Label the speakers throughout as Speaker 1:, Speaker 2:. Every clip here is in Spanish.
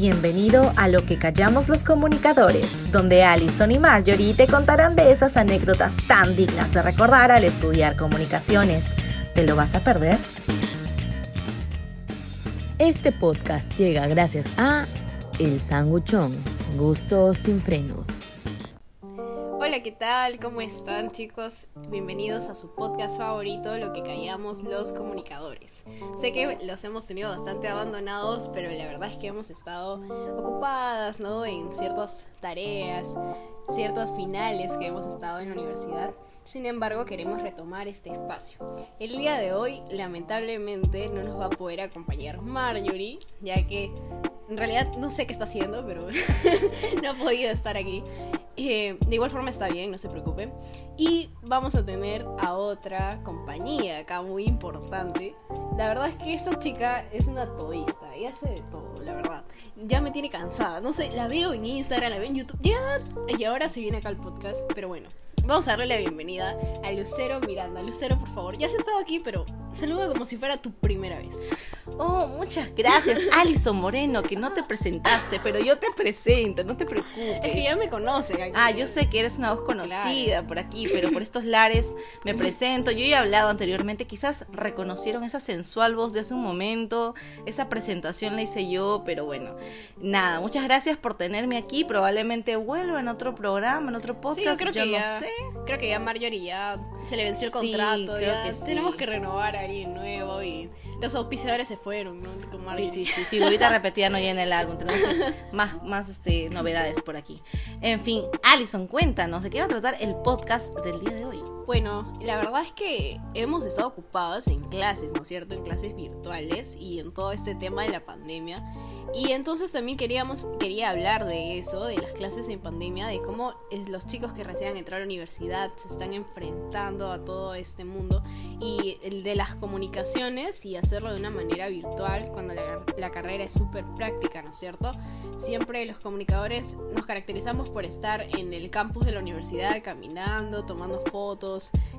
Speaker 1: Bienvenido a Lo que callamos los comunicadores, donde Alison y Marjorie te contarán de esas anécdotas tan dignas de recordar al estudiar comunicaciones. ¿Te lo vas a perder?
Speaker 2: Este podcast llega gracias a El Sanguchón, gustos sin frenos.
Speaker 3: Hola, ¿qué tal? ¿Cómo están chicos? Bienvenidos a su podcast favorito, Lo que callamos los comunicadores. Sé que los hemos tenido bastante abandonados, pero la verdad es que hemos estado ocupadas, ¿no? En ciertas tareas, ciertos finales que hemos estado en la universidad. Sin embargo, queremos retomar este espacio. El día de hoy, lamentablemente, no nos va a poder acompañar Marjorie, ya que en realidad no sé qué está haciendo, pero no ha podido estar aquí. Eh, de igual forma está bien, no se preocupen. Y vamos a tener a otra compañía acá muy importante. La verdad es que esta chica es una todista, ella hace de todo, la verdad. Ya me tiene cansada, no sé, la veo en Instagram, la veo en YouTube, ya, y ahora se viene acá al podcast, pero bueno. Vamos a darle la bienvenida a Lucero Miranda. Lucero, por favor, ya has estado aquí, pero saluda como si fuera tu primera vez.
Speaker 4: Oh, muchas gracias, Alison Moreno, que no te presentaste, pero yo te presento, no te preocupes.
Speaker 3: Es que ya me conocen.
Speaker 4: Ah, yo sé que eres una voz conocida por aquí, pero por estos lares me presento. Yo ya he hablado anteriormente, quizás reconocieron esa sensual voz de hace un momento, esa presentación la hice yo, pero bueno, nada, muchas gracias por tenerme aquí. Probablemente vuelva en otro programa, en otro podcast. Sí, yo
Speaker 3: creo que
Speaker 4: ya,
Speaker 3: no sé. Creo que ya Marjorie ya se le venció el contrato, ya que tenemos que renovar a alguien nuevo y los auspiciadores se fueron, ¿no?
Speaker 4: sí, sí, sí, figurita repetida no llena el álbum, tenemos más, más este, novedades por aquí. En fin, Alison, cuéntanos, ¿de qué va a tratar el podcast del día de hoy?
Speaker 3: Bueno, la verdad es que hemos estado ocupados en clases, ¿no es cierto? En clases virtuales y en todo este tema de la pandemia. Y entonces también queríamos, quería hablar de eso, de las clases en pandemia, de cómo es los chicos que recién han entrado a la universidad se están enfrentando a todo este mundo y de las comunicaciones y hacerlo de una manera virtual cuando la, la carrera es súper práctica, ¿no es cierto? Siempre los comunicadores nos caracterizamos por estar en el campus de la universidad caminando, tomando fotos,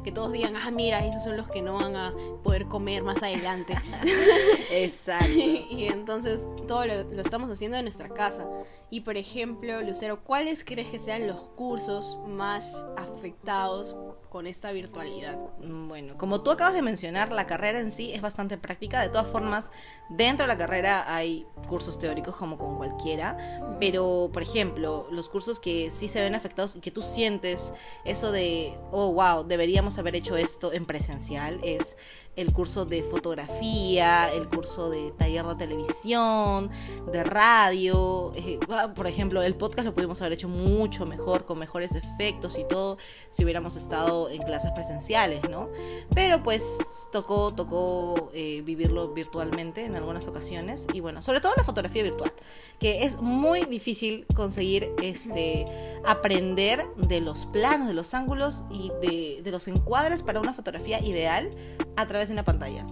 Speaker 3: que todos digan, ah, mira, esos son los que no van a poder comer más adelante.
Speaker 4: Exacto.
Speaker 3: y entonces todo lo lo, estamos haciendo en nuestra casa. Y por ejemplo, Lucero, ¿cuáles crees que sean los cursos más afectados con esta virtualidad?
Speaker 4: Bueno, como tú acabas de mencionar, la carrera en sí es bastante práctica. De todas formas, dentro de la carrera hay cursos teóricos como con cualquiera. Pero, por ejemplo, los cursos que sí se ven afectados y que tú sientes eso de, oh, wow, deberíamos haber hecho esto en presencial, es el curso de fotografía, el curso de taller de televisión, de radio. Eh, ah, por ejemplo, el podcast lo pudimos haber hecho mucho mejor, con mejores efectos y todo, si hubiéramos estado en clases presenciales, ¿no? Pero pues tocó, tocó eh, vivirlo virtualmente en algunas ocasiones. Y bueno, sobre todo la fotografía virtual, que es muy difícil conseguir este aprender de los planos, de los ángulos y de, de los encuadres para una fotografía ideal a través de una pantalla.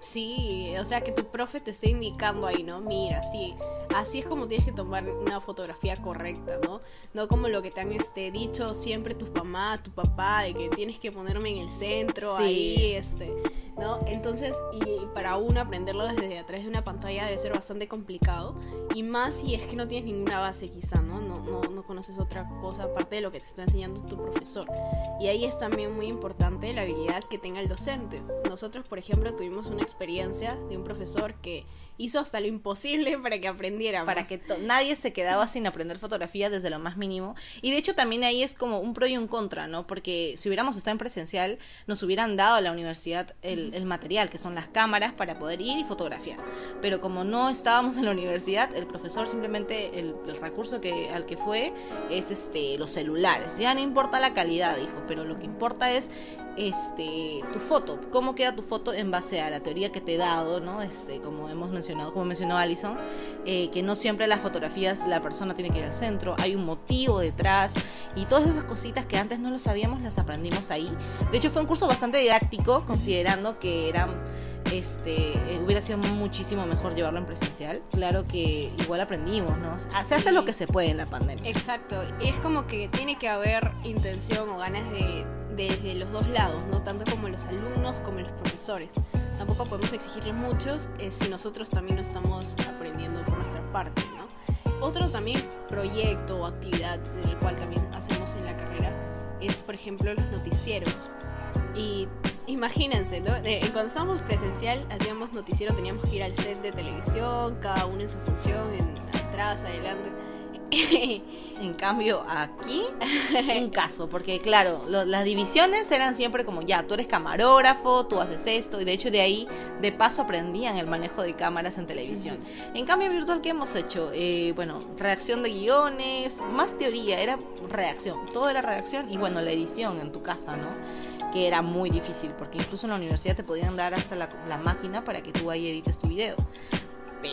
Speaker 3: Sí, o sea que tu profe te esté indicando ahí, ¿no? Mira, sí, así es como tienes que tomar una fotografía correcta, ¿no? No como lo que te han este, dicho siempre tus mamá, tu papá, de que tienes que ponerme en el centro, ahí, este, ¿no? Entonces, y para uno aprenderlo desde atrás de una pantalla debe ser bastante complicado, y más si es que no tienes ninguna base quizá, ¿no? No, no, no conoces otra cosa aparte de lo que te está enseñando tu profesor. Y ahí es también muy importante la habilidad que tenga el docente. Nosotros, por ejemplo, tuvimos una experiencia de un profesor que hizo hasta lo imposible para que aprendiéramos.
Speaker 4: Para que nadie se quedaba sin aprender fotografía desde lo más mínimo. Y de hecho también ahí es como un pro y un contra, ¿no? Porque si hubiéramos estado en presencial, nos hubieran dado a la universidad el, material, que son las cámaras para poder ir y fotografiar. Pero como no estábamos en la universidad, el profesor simplemente, el, el recurso que, al que fue es este los celulares. Ya no importa la calidad, dijo, pero lo que importa es este tu foto, cómo queda tu foto en base a la teoría que te he dado, ¿no? Este, como hemos mencionado, como mencionó Alison, eh, que no siempre las fotografías la persona tiene que ir al centro, hay un motivo detrás y todas esas cositas que antes no lo sabíamos las aprendimos ahí. De hecho fue un curso bastante didáctico, considerando que eran este eh, hubiera sido muchísimo mejor llevarlo en presencial. Claro que igual aprendimos, ¿no? Se hace lo que se puede en la pandemia.
Speaker 3: Exacto. Es como que tiene que haber intención o ganas de desde los dos lados, no tanto como los alumnos como los profesores. Tampoco podemos exigirles muchos eh, si nosotros también no estamos aprendiendo por nuestra parte, ¿no? otro también proyecto o actividad en el cual también hacemos en la carrera es, por ejemplo, los noticieros. Y imagínense, ¿no? Eh, cuando estábamos presencial, hacíamos noticiero, teníamos que ir al set de televisión, cada uno en su función, en atrás, adelante.
Speaker 4: En cambio, aquí, un caso, porque claro, lo- las divisiones eran siempre como, ya, tú eres camarógrafo, tú haces esto, y de hecho de ahí, de paso, aprendían el manejo de cámaras en televisión. En cambio, virtual, ¿qué hemos hecho? Eh, bueno, redacción de guiones, más teoría, era redacción, todo era redacción, y bueno, la edición en tu casa, ¿no? Que era muy difícil, porque incluso en la universidad te podían dar hasta la, la máquina para que tú ahí edites tu video.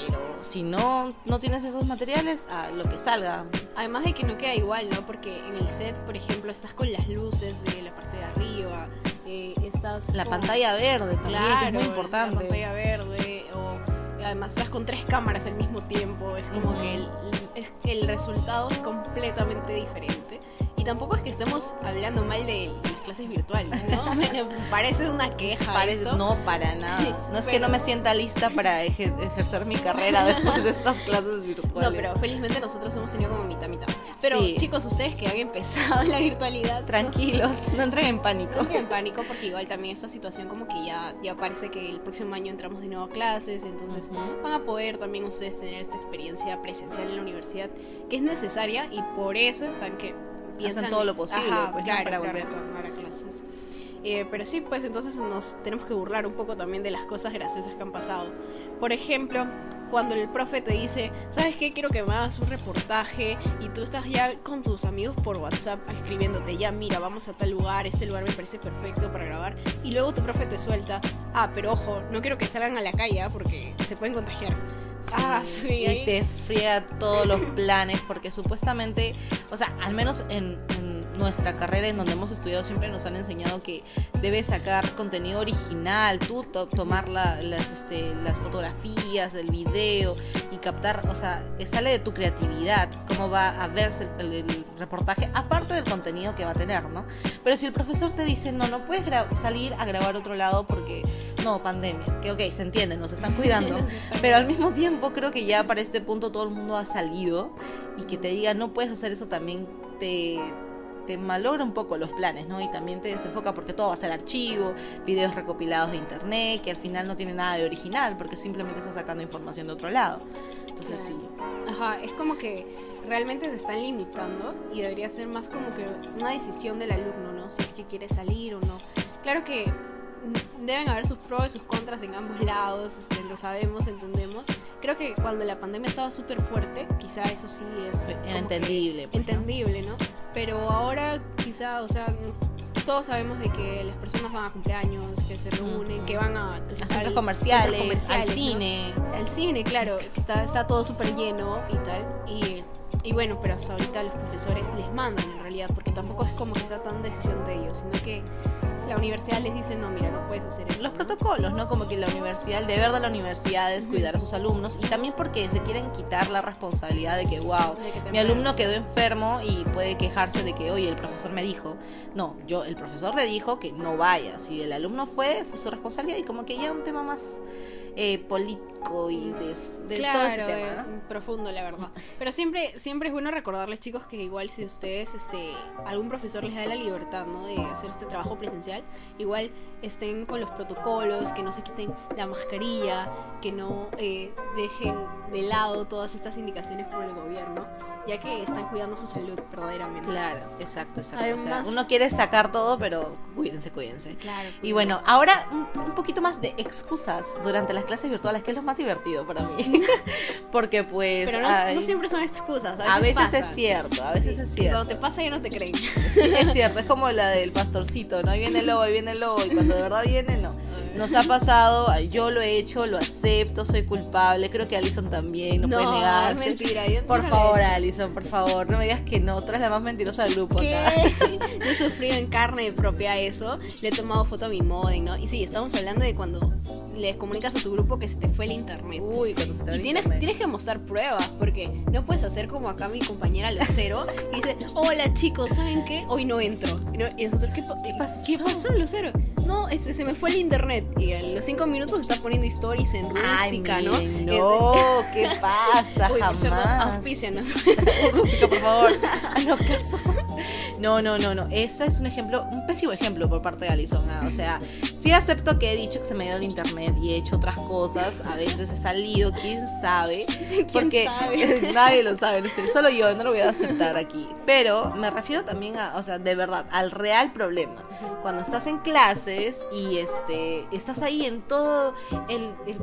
Speaker 4: Pero si no, no tienes esos materiales, a lo que salga.
Speaker 3: Además de que no queda igual, ¿no? Porque en el set, por ejemplo, estás con las luces de la parte de arriba, eh, estás...
Speaker 4: La
Speaker 3: con-
Speaker 4: pantalla verde también,
Speaker 3: Claro,
Speaker 4: que es muy importante.
Speaker 3: La pantalla verde, o además estás con tres cámaras al mismo tiempo, es como que el, es- el resultado es completamente diferente. Y tampoco es que estemos hablando mal de las clases virtuales, ¿no? Me parece una queja.
Speaker 4: Parece-
Speaker 3: esto.
Speaker 4: no, para nada. No es que no me sienta lista para ejer- ejercer mi carrera después de estas clases virtuales.
Speaker 3: No, pero felizmente nosotros hemos tenido como mitad mitad. Pero
Speaker 4: Sí.
Speaker 3: chicos, ustedes que han empezado la virtualidad,
Speaker 4: Tranquilos, no entren en pánico.
Speaker 3: No entren en pánico porque igual también esta situación como que ya, ya parece que el próximo año entramos de nuevo a clases, entonces van a poder también ustedes tener esta experiencia presencial en la universidad que es necesaria y por eso están que piensan
Speaker 4: todo lo posible,
Speaker 3: Ajá,
Speaker 4: pues,
Speaker 3: claro,
Speaker 4: para
Speaker 3: claro,
Speaker 4: volver.
Speaker 3: retornar a clases. Eh, pero sí, pues entonces nos tenemos que burlar un poco también de las cosas graciosas que han pasado. Por ejemplo, cuando el profe te dice, ¿sabes qué? Quiero que me hagas un reportaje y tú estás ya con tus amigos por WhatsApp escribiéndote, ya mira, vamos a tal lugar, este lugar me parece perfecto para grabar. Y luego tu profe te suelta, ah, pero ojo, no quiero que salgan a la calle ¿ah? porque se pueden contagiar. ah, sí,
Speaker 4: y te friega todos los planes porque supuestamente, o sea, al menos en, en nuestra carrera en donde hemos estudiado siempre nos han enseñado que debes sacar contenido original, tú to- tomar la- las, este, las fotografías, el video y captar, o sea, sale de tu creatividad, cómo va a verse el, el reportaje, aparte del contenido que va a tener, ¿no? Pero si el profesor te dice, no, no puedes salir a grabar otro lado porque, no, pandemia, que ok, se entiende, nos están cuidando,
Speaker 3: Nos están
Speaker 4: pero al mismo tiempo creo que ya para este punto todo el mundo ha salido y que te diga no puedes hacer eso también te, te malogra un poco los planes, ¿no? Y también te desenfoca porque todo va a ser archivo, videos recopilados de internet, que al final no tiene nada de original porque simplemente está sacando información de otro lado. Entonces sí.
Speaker 3: Ajá, es como que realmente se están limitando y debería ser más como que una decisión del alumno, ¿no? Si es que quiere salir o no. Claro que deben haber sus pros y sus contras en ambos lados, este, lo sabemos, entendemos. Creo que cuando la pandemia estaba súper fuerte, quizá eso sí es...
Speaker 4: Era entendible, pues, ¿no?
Speaker 3: entendible, ¿no? Pero ahora quizá, o sea, todos sabemos de que las personas van a cumpleaños, que se reúnen, que van a...
Speaker 4: A
Speaker 3: al-
Speaker 4: centros comerciales,
Speaker 3: centros comerciales,
Speaker 4: al
Speaker 3: ¿no?
Speaker 4: cine.
Speaker 3: al cine, claro, que está, está todo súper lleno y tal. Y, y bueno, pero hasta ahorita los profesores les mandan en realidad, porque tampoco es como que sea tan decisión de ellos, sino que la universidad les dice, no, mira, no puedes hacer eso.
Speaker 4: Los protocolos, ¿no? Como que la universidad, el deber de la universidad es cuidar a sus alumnos y también porque se quieren quitar la responsabilidad de que, wow,
Speaker 3: De que te
Speaker 4: mi alumno quedó enfermo y puede quejarse de que, oye, el profesor me dijo. No, yo, el profesor le dijo que no vaya. Si el alumno fue, fue su responsabilidad y como que ya un tema más eh, político y de, de todo ese
Speaker 3: Claro,
Speaker 4: tema,
Speaker 3: eh,
Speaker 4: ¿no?
Speaker 3: profundo la verdad. Pero siempre, siempre es bueno recordarles chicos que igual si ustedes, este, algún profesor les da la libertad, ¿no? De hacer este trabajo presencial, igual estén con los protocolos, que no se quiten la mascarilla, que no eh, dejen de lado todas estas indicaciones por el gobierno, ya que están cuidando su salud verdaderamente.
Speaker 4: Claro, exacto, exacto. o sea, uno quiere sacar todo, pero cuídense, cuídense.
Speaker 3: Claro.
Speaker 4: Y bueno, ahora un, un poquito más de excusas durante las clases virtuales, que es lo más divertido para mí. Porque pues...
Speaker 3: Pero no, siempre son excusas, a veces,
Speaker 4: a veces
Speaker 3: pasa.
Speaker 4: es cierto, a veces es cierto.
Speaker 3: cuando te pasa ya no te creen.
Speaker 4: Sí, es cierto, es como la del pastorcito, ¿no? Ahí viene el lobo, ahí viene el lobo, y cuando de verdad viene, no. Nos ha pasado, yo lo he hecho, lo acepto, soy culpable, creo que Alison también, no, puede
Speaker 3: es
Speaker 4: negarse.
Speaker 3: mentira. yo-
Speaker 4: Por
Speaker 3: no
Speaker 4: favor. Alison, por favor, no me digas que no, tú eres la más mentirosa del grupo
Speaker 3: ¿Qué? Yo he sufrido en carne propia eso. Le he tomado foto a mi modem, ¿no? Y sí, estamos hablando de cuando le comunicas a tu grupo que se te fue el internet.
Speaker 4: Uy, cuando se te va
Speaker 3: Y
Speaker 4: el
Speaker 3: tienes,
Speaker 4: internet.
Speaker 3: tienes que mostrar pruebas, porque no puedes hacer como acá mi compañera Lucero, que dice, hola chicos, ¿saben qué? Hoy no entro. Y, no- y nosotros, ¿qué,
Speaker 4: ¿Qué pasó?
Speaker 3: ¿qué pasó, Lucero? No, este, se me fue el internet. Y en los cinco minutos está poniendo stories en
Speaker 4: Ay,
Speaker 3: rústica, ¿no?
Speaker 4: miren,
Speaker 3: Es-
Speaker 4: no, ¿Qué pasa?
Speaker 3: Uy, por cierto,
Speaker 4: Jamás.
Speaker 3: auspícianos.
Speaker 4: Rústica, por favor. No, caso. No, no, no, no. Ese es un ejemplo, un pésimo ejemplo por parte de Alison. ah, O sea, sí acepto que he dicho que se me dio el internet y he hecho otras cosas. A veces he salido, quién sabe.
Speaker 3: ¿Quién
Speaker 4: porque
Speaker 3: sabe?
Speaker 4: nadie lo sabe, solo yo, no lo voy a aceptar aquí. Pero me refiero también a, o sea, de verdad, al real problema. Cuando estás en clases y este estás ahí en todo el, el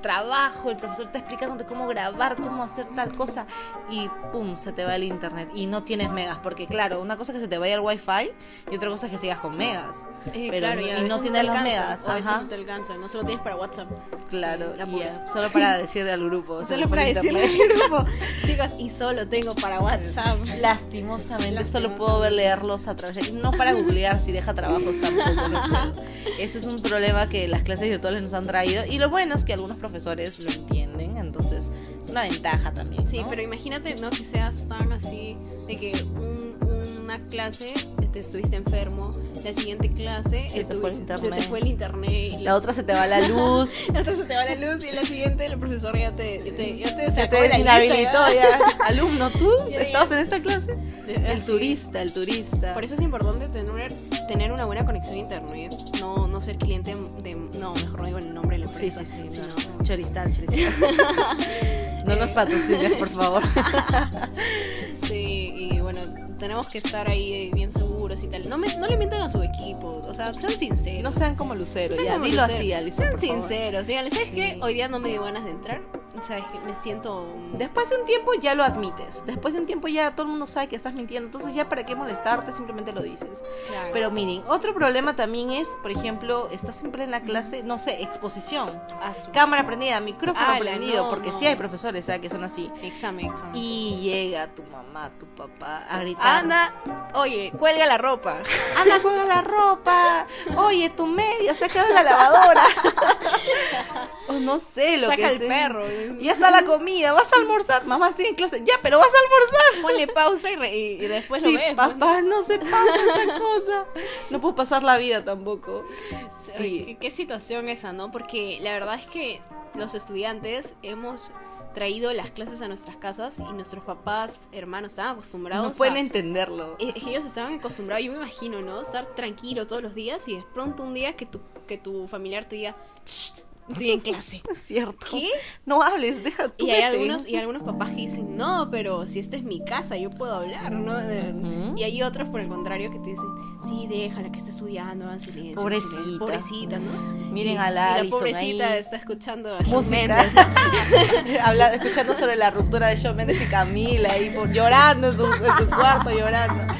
Speaker 4: trabajo, el profesor está explicándote cómo grabar, cómo hacer tal cosa y pum, se te va el internet y no tienes megas, porque claro, una cosa es que se te vaya el wifi y otra cosa es que sigas con megas.
Speaker 3: Eh,
Speaker 4: pero
Speaker 3: claro,
Speaker 4: no- y no tienes los
Speaker 3: alcanza,
Speaker 4: megas,
Speaker 3: A veces
Speaker 4: ajá.
Speaker 3: no te alcanza, no solo tienes para WhatsApp.
Speaker 4: Claro,
Speaker 3: Sí,
Speaker 4: solo para decirle al grupo.
Speaker 3: Solo para decirle al grupo, chicos, y solo tengo para WhatsApp.
Speaker 4: Lastimosamente, solo puedo ver leerlos a través de... No para googlear si deja trabajos tampoco. no. Ese es un problema que las clases virtuales nos han traído. Y lo bueno es que algunos profesores lo entienden. Entonces, es una ventaja también.
Speaker 3: Sí, pero imagínate, ¿no? Que seas tan así, de que un- una clase este, estuviste enfermo, la siguiente clase
Speaker 4: Se te
Speaker 3: estuvi-
Speaker 4: fue el
Speaker 3: se
Speaker 4: internet.
Speaker 3: te fue el internet y
Speaker 4: La otra se te va la luz.
Speaker 3: la otra se te va la luz y en la siguiente el profesor ya te, ya te, ya te
Speaker 4: Se
Speaker 3: sacó de
Speaker 4: te
Speaker 3: la
Speaker 4: inhabilitó
Speaker 3: ¿ya?
Speaker 4: ya. Alumno, ¿tú
Speaker 3: Ya, ya.
Speaker 4: estabas en esta clase? El turista, el turista.
Speaker 3: Por eso es importante tener, tener una buena conexión a internet, no, no ser cliente de... No, mejor no digo el nombre de la
Speaker 4: Sí,
Speaker 3: empresa.
Speaker 4: sí, sí.
Speaker 3: sino-
Speaker 4: no. Choristal, choristal. no nos patrocines, por favor.
Speaker 3: Tenemos que estar ahí bien seguros y tal. No, me, no le mientan a su equipo, o sea, sean sinceros.
Speaker 4: No sean como Lucero,
Speaker 3: Sean
Speaker 4: ya.
Speaker 3: como
Speaker 4: Dilo
Speaker 3: Lucero.
Speaker 4: así, Alison,
Speaker 3: Sean
Speaker 4: por
Speaker 3: sinceros, díganle, ¿sabes
Speaker 4: Sí.
Speaker 3: qué? Hoy día no me dio ganas de entrar. ¿Sabes? Me siento...
Speaker 4: Después de un tiempo ya lo admites. Después de un tiempo ya todo el mundo sabe que estás mintiendo. Entonces ya para qué molestarte, simplemente lo dices.
Speaker 3: Claro.
Speaker 4: Pero miren, otro problema también es, por ejemplo, estás siempre en la clase, no sé, exposición.
Speaker 3: Ah,
Speaker 4: Cámara prendida, micrófono
Speaker 3: Ala,
Speaker 4: prendido,
Speaker 3: no,
Speaker 4: porque
Speaker 3: no.
Speaker 4: sí hay profesores ¿sabes? que son así.
Speaker 3: Examen, examen.
Speaker 4: Y llega tu mamá, tu papá a gritar.
Speaker 3: Anda, oye, cuelga la ropa.
Speaker 4: Anda, juega la ropa. Oye, tu media se ha quedado en la lavadora. o no sé lo
Speaker 3: Saca
Speaker 4: que
Speaker 3: el
Speaker 4: sea.
Speaker 3: perro.
Speaker 4: Ya está la comida, vas a almorzar. Mamá, estoy en clase. Ya, pero vas a almorzar.
Speaker 3: Ponle pausa y, re- y- y después
Speaker 4: Sí,
Speaker 3: lo ves. pues.
Speaker 4: papá, no se pasa esta cosa. No puedo pasar la vida tampoco. Sí.
Speaker 3: ¿Qué, qué situación esa, ¿no? Porque la verdad es que los estudiantes hemos traído las clases a nuestras casas y nuestros papás, hermanos, estaban acostumbrados
Speaker 4: No pueden
Speaker 3: a...
Speaker 4: entenderlo.
Speaker 3: Ellos estaban acostumbrados, yo me imagino, ¿no? Estar tranquilo todos los días y de pronto un día que tu, que tu familiar te diga, "Shh, estoy en clase.
Speaker 4: Es cierto.
Speaker 3: ¿Qué?
Speaker 4: No hables, deja tú.
Speaker 3: Y hay,
Speaker 4: vete.
Speaker 3: algunos, y algunos papás que dicen, no, pero si esta es mi casa, yo puedo hablar, ¿no?
Speaker 4: Ujú.
Speaker 3: Y hay otros, por el contrario, que te dicen, sí, déjala que esté estudiando, hagan silencio.
Speaker 4: Pobrecita.
Speaker 3: silencio". Pobrecita, ¿no?
Speaker 4: Miren
Speaker 3: Y-
Speaker 4: a
Speaker 3: y
Speaker 4: la
Speaker 3: la pobrecita
Speaker 4: ahí.
Speaker 3: está escuchando a Shawn. Mendes.
Speaker 4: Habla- escuchando sobre la ruptura de Shawn Mendes y Camila ahí por, llorando en su, en su cuarto llorando.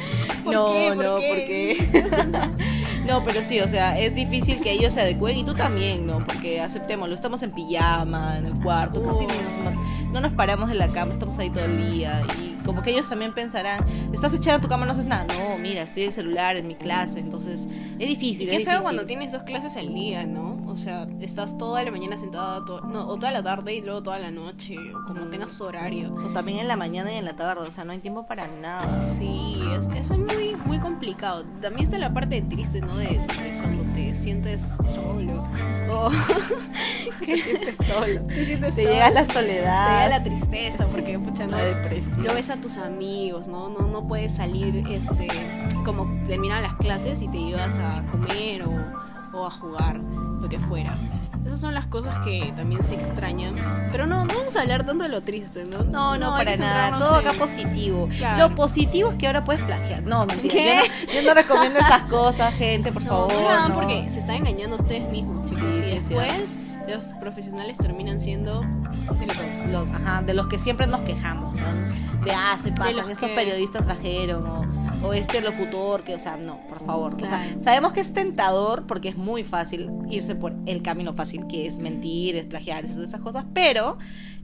Speaker 3: ¿Por
Speaker 4: no,
Speaker 3: qué? ¿Por
Speaker 4: no,
Speaker 3: qué?
Speaker 4: porque No, pero sí, o sea, es difícil que ellos se adecuen y tú también, ¿no? Porque aceptémoslo, estamos en pijama, en el cuarto, casi no nos, no nos paramos de la cama, estamos ahí todo el día y como que ellos también pensarán, estás echada en tu cama, no haces nada. No, mira, estoy en el celular, en mi clase, entonces es difícil.
Speaker 3: Y
Speaker 4: es
Speaker 3: qué feo
Speaker 4: difícil.
Speaker 3: cuando tienes dos clases al día, ¿no? O sea, estás toda la mañana sentada, to- no, o toda la tarde y luego toda la noche, o como tengas su horario.
Speaker 4: O también en la mañana y en la tarde, o sea, no hay tiempo para nada.
Speaker 3: Sí, es, eso es muy, muy complicado. También está la parte triste, ¿no? De, de cuando te sientes solo. O
Speaker 4: Te sientes solo.
Speaker 3: te sientes
Speaker 4: Te
Speaker 3: solo.
Speaker 4: llega la
Speaker 3: Te
Speaker 4: soledad.
Speaker 3: llega la tristeza, porque pucha, no
Speaker 4: la
Speaker 3: es-
Speaker 4: depresión.
Speaker 3: no ves a tus amigos, ¿no? No, no puedes salir, este, como terminan las clases y te ibas a comer o, o a jugar, lo que fuera. Esas son las cosas que también se extrañan. Pero no, no vamos a hablar tanto de lo triste, ¿no?
Speaker 4: No, no,
Speaker 3: hay
Speaker 4: para nada. Todo acá positivo.
Speaker 3: Claro.
Speaker 4: Lo positivo es que ahora puedes plagiar. No, mentira.
Speaker 3: ¿Qué?
Speaker 4: Yo, no, yo no recomiendo esas cosas, gente, por
Speaker 3: No,
Speaker 4: favor.
Speaker 3: no lo hagan
Speaker 4: no.
Speaker 3: porque se están engañando a ustedes mismos, chicos.
Speaker 4: Sí,
Speaker 3: y
Speaker 4: sí, sí.
Speaker 3: después los profesionales terminan siendo
Speaker 4: Los, ajá, de los que siempre nos quejamos, ¿no? De, ah, se pasan, estos
Speaker 3: que-
Speaker 4: periodistas trajeron, o, o este locutor, que, o sea, no, por favor. O sea, sabemos que es tentador porque es muy fácil irse por el camino fácil, que es mentir, es plagiar, esas cosas, pero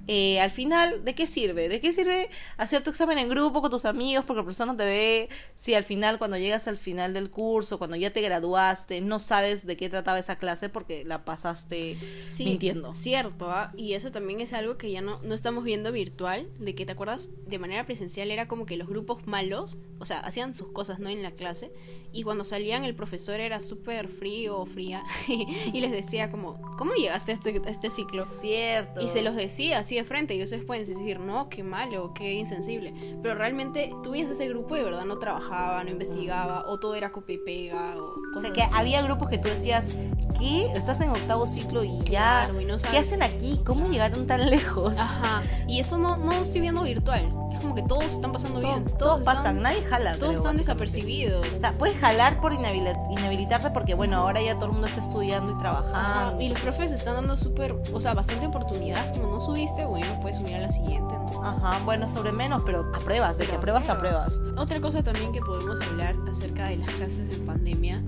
Speaker 4: eh, al final, ¿de qué sirve? ¿De qué sirve hacer tu examen en grupo con tus amigos porque el profesor no te ve? Si al final, cuando llegas al final del curso, cuando ya te graduaste, no sabes de qué trataba esa clase porque la pasaste
Speaker 3: Sí,
Speaker 4: mintiendo.
Speaker 3: Cierto, ¿ah? y eso también es algo que ya no, no estamos viendo virtual, de que te acuerdas, de manera presencial era como que los grupos malos, o sea, hacían sus cosas no en la clase, y cuando salían el profesor era súper frío o fría, y les decía como, ¿cómo llegaste a este, a este ciclo?
Speaker 4: Cierto.
Speaker 3: Y se los decía, así de frente y ustedes pueden decir, no, qué malo, qué insensible. Pero realmente tú veías ese grupo y de verdad no trabajaba, no investigaba, o todo era copia y pega, o
Speaker 4: O sea, que
Speaker 3: así.
Speaker 4: había grupos que tú decías, ¿qué? Estás en octavo ciclo y ya.
Speaker 3: Claro, y no
Speaker 4: ¿Qué hacen aquí? ¿Cómo llegaron tan lejos?
Speaker 3: Ajá, y eso no, no estoy viendo virtual. Es como que todos están pasando
Speaker 4: Todo-
Speaker 3: bien.
Speaker 4: todos
Speaker 3: están-
Speaker 4: pasan, nadie jala.
Speaker 3: Todos
Speaker 4: creo,
Speaker 3: están desapercibidos.
Speaker 4: O sea, puedes jalar por inhabilitarte porque, bueno, ahora ya todo el mundo está estudiando y
Speaker 3: Ajá,
Speaker 4: trabajando.
Speaker 3: y los profes están dando súper, o sea, bastante oportunidad. Como no subiste, bueno, puedes subir a la siguiente, ¿no?
Speaker 4: Ajá, bueno, sobre menos, pero apruebas, de que apruebas, apruebas.
Speaker 3: Otra cosa también que podemos hablar acerca de las clases en pandemia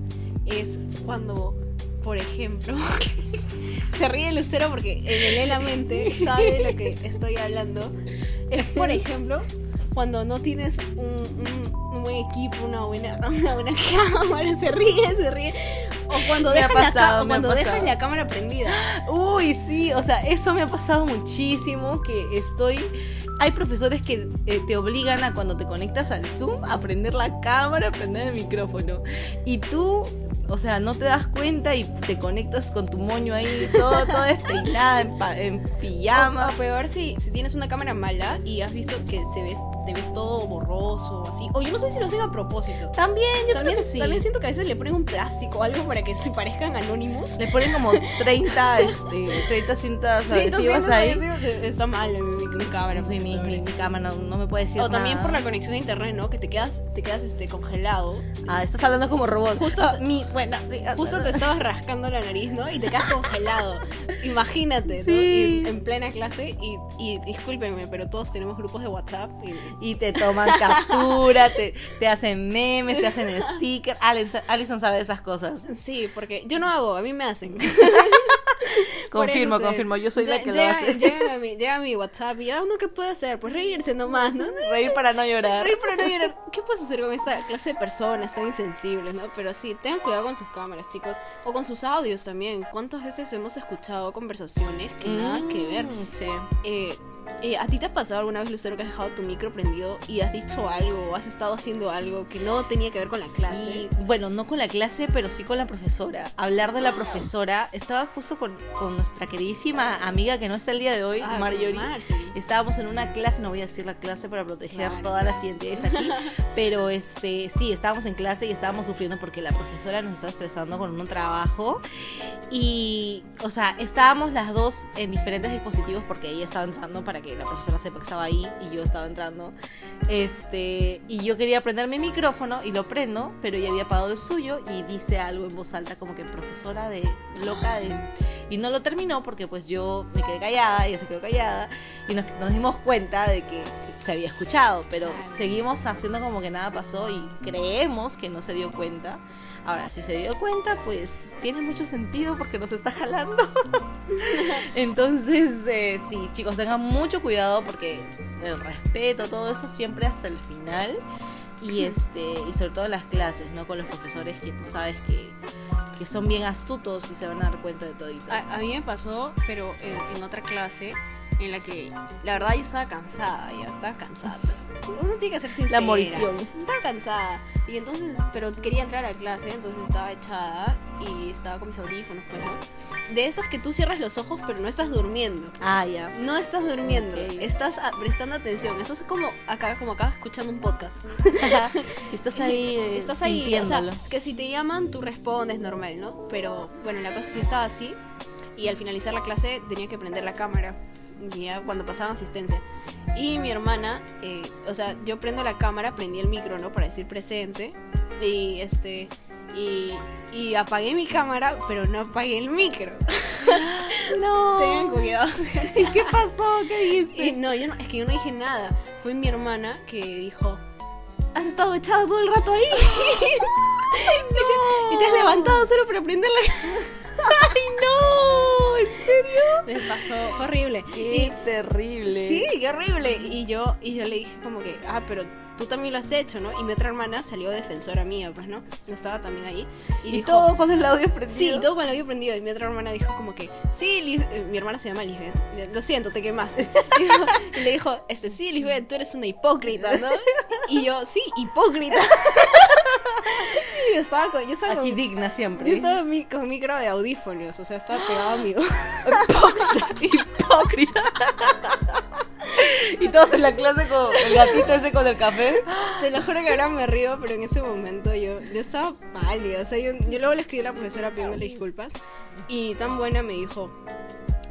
Speaker 3: es cuando, por ejemplo, se ríe Lucero porque en el la mente sabe de lo que estoy hablando. Es, por ejemplo, cuando no tienes un, un- un buen equipo, una buena, una buena cámara, se ríe, se ríe. O cuando, dejas,
Speaker 4: pasado,
Speaker 3: dejas
Speaker 4: pasado.
Speaker 3: la cámara prendida.
Speaker 4: Uy, sí, o sea, eso me ha pasado muchísimo, que estoy... Hay profesores que eh, te obligan a cuando te conectas al Zoom a prender la cámara, a prender el micrófono. Y tú, o sea, no te das cuenta y te conectas con tu moño ahí, todo, todo despeinada, en, en pijama.
Speaker 3: O, o peor si, si tienes una cámara mala y has visto que se ves, te ves todo borroso o así. O yo no sé si lo hacen a propósito.
Speaker 4: También, yo
Speaker 3: También,
Speaker 4: creo que sí.
Speaker 3: también siento que a veces le ponen un plástico o algo para que se parezcan anónimos.
Speaker 4: Le ponen como 30, este, 30 cintas adhesivas ahí.
Speaker 3: Está mal mi, mi, cámara.
Speaker 4: Sí, mi,
Speaker 3: profesor.
Speaker 4: mi, mi cámara no, no me puede decir
Speaker 3: o también por la conexión a internet, ¿no? Que te quedas, te quedas este, congelado.
Speaker 4: Ah, estás hablando como robot.
Speaker 3: Justo-
Speaker 4: Ah, mi, bueno, sí, ah,
Speaker 3: Justo te estabas rascando la nariz, ¿no? Y te quedas congelado. Imagínate, ¿no?
Speaker 4: Sí.
Speaker 3: Y en plena clase. Y, y discúlpenme, pero todos tenemos grupos de WhatsApp. Y,
Speaker 4: Y te toman captura, te, te hacen memes, te hacen stickers. Alison, Alison sabe de esas cosas.
Speaker 3: Sí, porque yo no hago, a mí me hacen.
Speaker 4: Confirmo, confirmo. Yo soy la que lo
Speaker 3: llega-
Speaker 4: hace.
Speaker 3: Llega a, mi, llega a mi WhatsApp y ya uno qué puede hacer, pues reírse nomás, ¿no?
Speaker 4: Reír para no llorar.
Speaker 3: Reír para no llorar. ¿Qué puedes hacer con esta clase de personas tan insensibles, no? Pero sí, tengan cuidado con sus cámaras, chicos. O con sus audios también. ¿Cuántas veces hemos escuchado conversaciones que nada que ver?
Speaker 4: Mm, Sí.
Speaker 3: Eh, eh, ¿A ti te ha pasado alguna vez, Lucero, que has dejado tu micro prendido y has dicho algo o has estado haciendo algo que no tenía que ver con la clase?
Speaker 4: Sí, bueno, no con la clase, pero sí con la profesora. Hablar de la profesora. Estaba justo con, con nuestra queridísima amiga que no está el día de hoy,
Speaker 3: Ah,
Speaker 4: Marjorie.
Speaker 3: Marjorie.
Speaker 4: Estábamos en una clase, no voy a decir la clase para proteger
Speaker 3: Claro.
Speaker 4: todas las identidades aquí, pero este sí, estábamos en clase y estábamos sufriendo porque la profesora nos estaba estresando con un trabajo y, o sea, estábamos las dos en diferentes dispositivos porque ella estaba entrando para que la profesora sepa que estaba ahí y yo estaba entrando, este, y yo quería prender mi micrófono y lo prendo, pero ella había apagado el suyo y dice algo en voz alta como que profesora de loca de y no lo terminó porque pues yo me quedé callada, ella se quedó callada y nos, nos dimos cuenta de que se había escuchado, pero seguimos haciendo como que nada pasó y creemos que no se dio cuenta. Ahora, si se dio cuenta, pues tiene mucho sentido porque nos está jalando. Entonces, eh, sí, chicos, tengan mucho cuidado porque pues, el respeto, todo eso siempre hasta el final. Y este, y sobre todo las clases, ¿no? Con los profesores que tú sabes que, que son bien astutos y se van a dar cuenta de todito.
Speaker 3: A, a mí me pasó, pero en, en otra clase en la que la verdad yo estaba cansada, ya estaba cansada. Uno tiene que ser sincera.
Speaker 4: La morición.
Speaker 3: Estaba cansada y entonces, pero quería entrar a la clase, entonces estaba echada y estaba con mis audífonos, pues, ¿no? De esos que tú cierras los ojos pero no estás durmiendo.
Speaker 4: Ah, ya.
Speaker 3: No estás durmiendo,
Speaker 4: Ok.
Speaker 3: estás prestando atención. Estás como acá, como acá escuchando un podcast.
Speaker 4: Estás ahí, eh,
Speaker 3: Estás ahí, o sea, que si te llaman, tú respondes normal, ¿no? Pero bueno, la cosa es que estaba así y al finalizar la clase tenía que prender la cámara. Ya cuando pasaba asistencia. Y mi hermana, eh, o sea, yo prendo la cámara, prendí el micro, ¿no? Para decir presente. Y este. Y, y apagué mi cámara, pero no apagué el micro.
Speaker 4: No.
Speaker 3: Tengan cuidado.
Speaker 4: ¿Y qué pasó? ¿Qué
Speaker 3: Y
Speaker 4: dijiste?
Speaker 3: no, yo no, es que yo no dije nada. Fue mi hermana que dijo, has estado echada todo el rato ahí. Y te has levantado solo para prender la...
Speaker 4: ¡Ay, no! ¿En serio?
Speaker 3: Me pasó, fue horrible.
Speaker 4: Qué terrible.
Speaker 3: Sí, qué horrible. Y yo, y yo le dije como que, ah, pero tú también lo has hecho, ¿no? Y mi otra hermana salió defensora mía, pues, ¿no? Estaba también ahí. Y,
Speaker 4: Y,
Speaker 3: dijo,
Speaker 4: todo con el audio prendido.
Speaker 3: Sí, y todo con el audio prendido. Y mi otra hermana dijo como que, sí, Lis- eh, mi hermana se llama Lisbeth. Lo siento, te quemaste. Y le dijo, este, sí, Lisbeth, tú eres una hipócrita, ¿no? Y yo, sí, hipócrita. yo estaba con, yo estaba
Speaker 4: Aquí
Speaker 3: con,
Speaker 4: digna siempre.
Speaker 3: yo estaba mi- con micro de audífonos, o sea, estaba pegado a mi
Speaker 4: Hipócrita. y todos en la clase con el gatito ese con el café.
Speaker 3: Te lo juro que ahora me río, pero en ese momento yo, yo estaba pálida. O sea, yo, yo luego le escribí a la profesora pidiéndole disculpas. Y tan buena me dijo.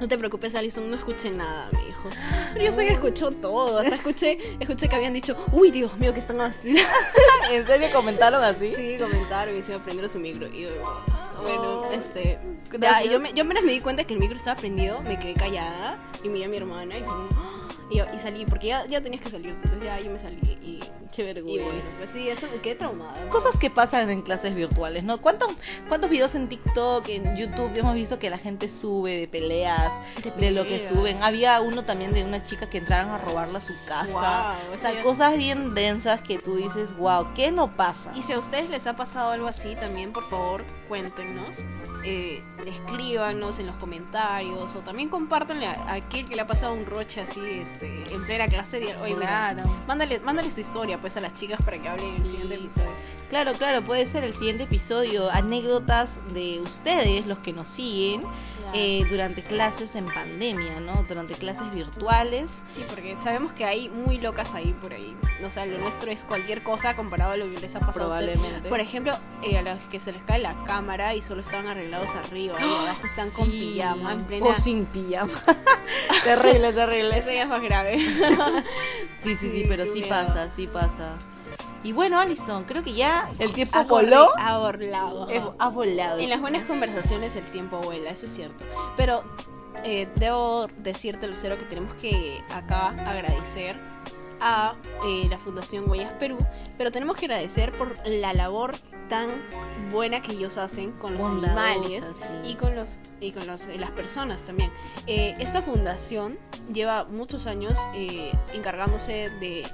Speaker 3: No te preocupes, Alison, no escuché nada, me dijo. Pero yo sé que escuchó todo. O sea, escuché, escuché que habían dicho, uy, Dios mío, que están así.
Speaker 4: ¿En serio comentaron así?
Speaker 3: Sí, comentaron y se aprendieron su micro. Y yo, bueno,
Speaker 4: Oh,
Speaker 3: este. Ya, yo, me, yo apenas me di cuenta que el micro estaba prendido, me quedé callada y miré a mi hermana y, como, "Ah", y, yo- y salí, porque ya, ya tenías que salir. Entonces ya yo me salí y.
Speaker 4: Qué
Speaker 3: Y bueno,
Speaker 4: vergüenza.
Speaker 3: pues sí, eso me quedé traumada.
Speaker 4: Cosas que pasan en clases virtuales, ¿no? ¿Cuántos, ¿Cuántos videos en TikTok, en YouTube hemos visto que la gente sube de peleas,
Speaker 3: De
Speaker 4: de, lo que suben? Había uno también de una chica que entraron a robarla a su casa.
Speaker 3: Guau,
Speaker 4: o sea,
Speaker 3: es-
Speaker 4: cosas bien densas que tú dices, wow, ¿qué no pasa?
Speaker 3: Y si a ustedes les ha pasado algo así, también por favor cuéntenos, eh, escríbanos en los comentarios o también compártanle a, a aquel que le ha pasado un roche así este, en plena clase. De, Oye, mira,
Speaker 4: Claro.
Speaker 3: mándale, mándales tu historia pues a las chicas para que hablen en el siguiente episodio.
Speaker 4: Claro, claro, puede ser el siguiente episodio, anécdotas de ustedes, los que nos siguen, eh, durante clases en pandemia, ¿no? Durante clases virtuales.
Speaker 3: Sí, porque sabemos que hay muy locas ahí por ahí. O sea, lo nuestro es cualquier cosa comparado a lo que les ha pasado a.
Speaker 4: Probablemente.
Speaker 3: Por ejemplo, eh, a los que se les cae la cámara y solo estaban arreglados arriba y abajo están con pijama en plena...
Speaker 4: O sin pijama. terrible, terrible.
Speaker 3: Ese ya es más grave.
Speaker 4: Sí, sí, sí,
Speaker 3: Sí,
Speaker 4: pero sí
Speaker 3: miedo.
Speaker 4: pasa, sí pasa. Y bueno, Alison, creo que ya el tiempo
Speaker 3: Ha
Speaker 4: voló.
Speaker 3: Ha volado.
Speaker 4: Ha volado.
Speaker 3: En las buenas conversaciones el tiempo vuela, eso es cierto. Pero eh, debo decirte, Lucero, que tenemos que acá agradecer a eh, la Fundación Huellas Perú, pero tenemos que agradecer por la labor tan buena que ellos hacen con los
Speaker 4: Bondadosa,
Speaker 3: animales
Speaker 4: sí.
Speaker 3: y con los y con los, eh, las personas también. Eh, esta fundación lleva muchos años eh, encargándose de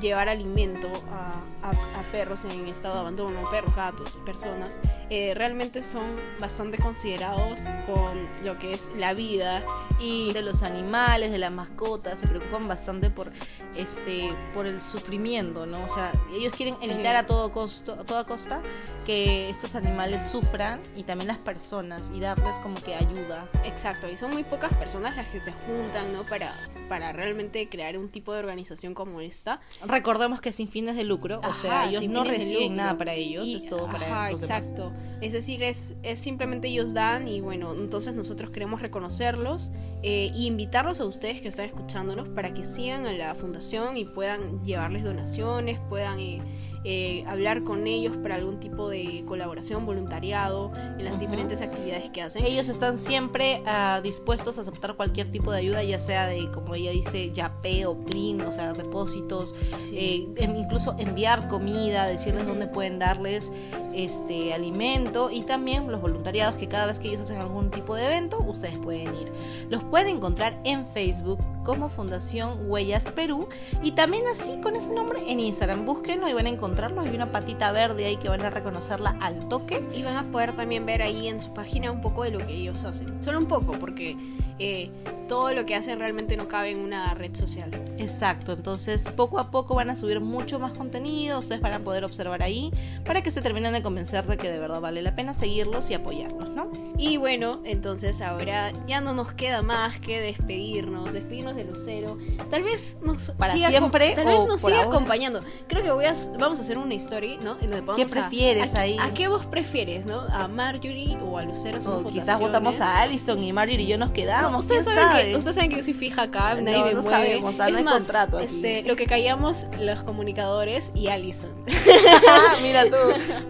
Speaker 3: llevar alimento a, a- a perros en estado de abandono, perros, gatos, personas, eh, realmente son bastante considerados con lo que es la vida y
Speaker 4: de los animales, de las mascotas, se preocupan bastante por este por el sufrimiento, ¿no? O sea, ellos quieren evitar a todo costo, a toda costa que estos animales sufran y también las personas y darles como que ayuda.
Speaker 3: exacto, y son muy pocas personas las que se juntan, ¿no? Para, para realmente crear un tipo de organización como esta.
Speaker 4: Recordemos que sin fines de lucro, o sea,
Speaker 3: Ajá,
Speaker 4: ellos no reciben nada para ellos,
Speaker 3: Y-
Speaker 4: es todo para
Speaker 3: ajá,
Speaker 4: los demás.
Speaker 3: exacto. Es decir, es, es simplemente ellos dan y bueno, entonces nosotros queremos reconocerlos eh, y invitarlos a ustedes que están escuchándonos para que sigan a la fundación y puedan llevarles donaciones, puedan eh, eh, hablar con ellos para algún tipo de colaboración, voluntariado en las diferentes actividades que hacen.
Speaker 4: Ellos están siempre ah, dispuestos a aceptar cualquier tipo de ayuda, ya sea de, como ella dice, yape o plin, o sea, depósitos,
Speaker 3: Sí.
Speaker 4: eh, em- incluso enviar comida, decirles dónde pueden darles este alimento y también los voluntariados que cada vez que ellos hacen algún tipo de evento, ustedes pueden ir. Los pueden encontrar en Facebook como Fundación Huellas Perú y también así con ese nombre en Instagram. Búsquenlo y van a encontrarlo. Hay una patita verde ahí que van a reconocerla al toque.
Speaker 3: Y van a poder también ver ahí en su página un poco de lo que ellos hacen. Solo un poco, porque eh, todo lo que hacen realmente no cabe en una red social.
Speaker 4: Exacto, entonces poco a poco van a subir mucho más contenido, ustedes van a poder observar ahí para que se terminen de convencer de que de verdad vale la pena seguirlos y apoyarlos, ¿no?
Speaker 3: Y bueno, entonces ahora ya no nos queda más que despedirnos, despedirnos de Lucero. Tal vez nos
Speaker 4: Para
Speaker 3: siga
Speaker 4: siempre
Speaker 3: tal vez nos siga
Speaker 4: ahora.
Speaker 3: acompañando. Creo que voy a, vamos a hacer una story, ¿no? En donde
Speaker 4: ¿Qué
Speaker 3: a-
Speaker 4: prefieres
Speaker 3: a,
Speaker 4: ahí?
Speaker 3: ¿A qué vos prefieres, no? ¿A Marjorie o a Lucero?
Speaker 4: O quizás votamos a Allison y Marjorie y yo nos
Speaker 3: No, ustedes,
Speaker 4: ¿quién
Speaker 3: saben
Speaker 4: sabe?
Speaker 3: que, ustedes saben que yo soy fija acá,
Speaker 4: No,
Speaker 3: nadie me
Speaker 4: no
Speaker 3: mueve.
Speaker 4: sabemos, o sea, no
Speaker 3: Es
Speaker 4: hay
Speaker 3: más,
Speaker 4: contrato aquí.
Speaker 3: Este, lo que callamos los comunicadores y Allison.
Speaker 4: Mira tú,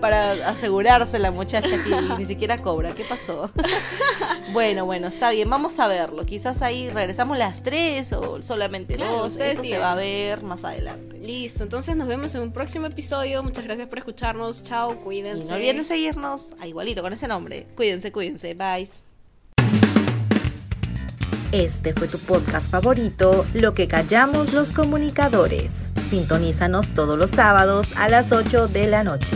Speaker 4: para asegurarse la muchacha que ni siquiera cobra, ¿qué pasó? bueno, bueno, está bien, vamos a verlo. Quizás ahí regresamos las tres o solamente
Speaker 3: Claro,
Speaker 4: dos, eso se va a ver más adelante.
Speaker 3: Listo, entonces nos vemos en un próximo episodio. Muchas gracias por escucharnos. Chao,
Speaker 4: Y
Speaker 3: cuídense.
Speaker 4: no olviden de seguirnos, ah, igualito con ese nombre. Cuídense, cuídense, bye.
Speaker 1: Este fue tu podcast favorito, Lo que callamos los comunicadores. Sintonízanos todos los sábados a las 8 de la noche.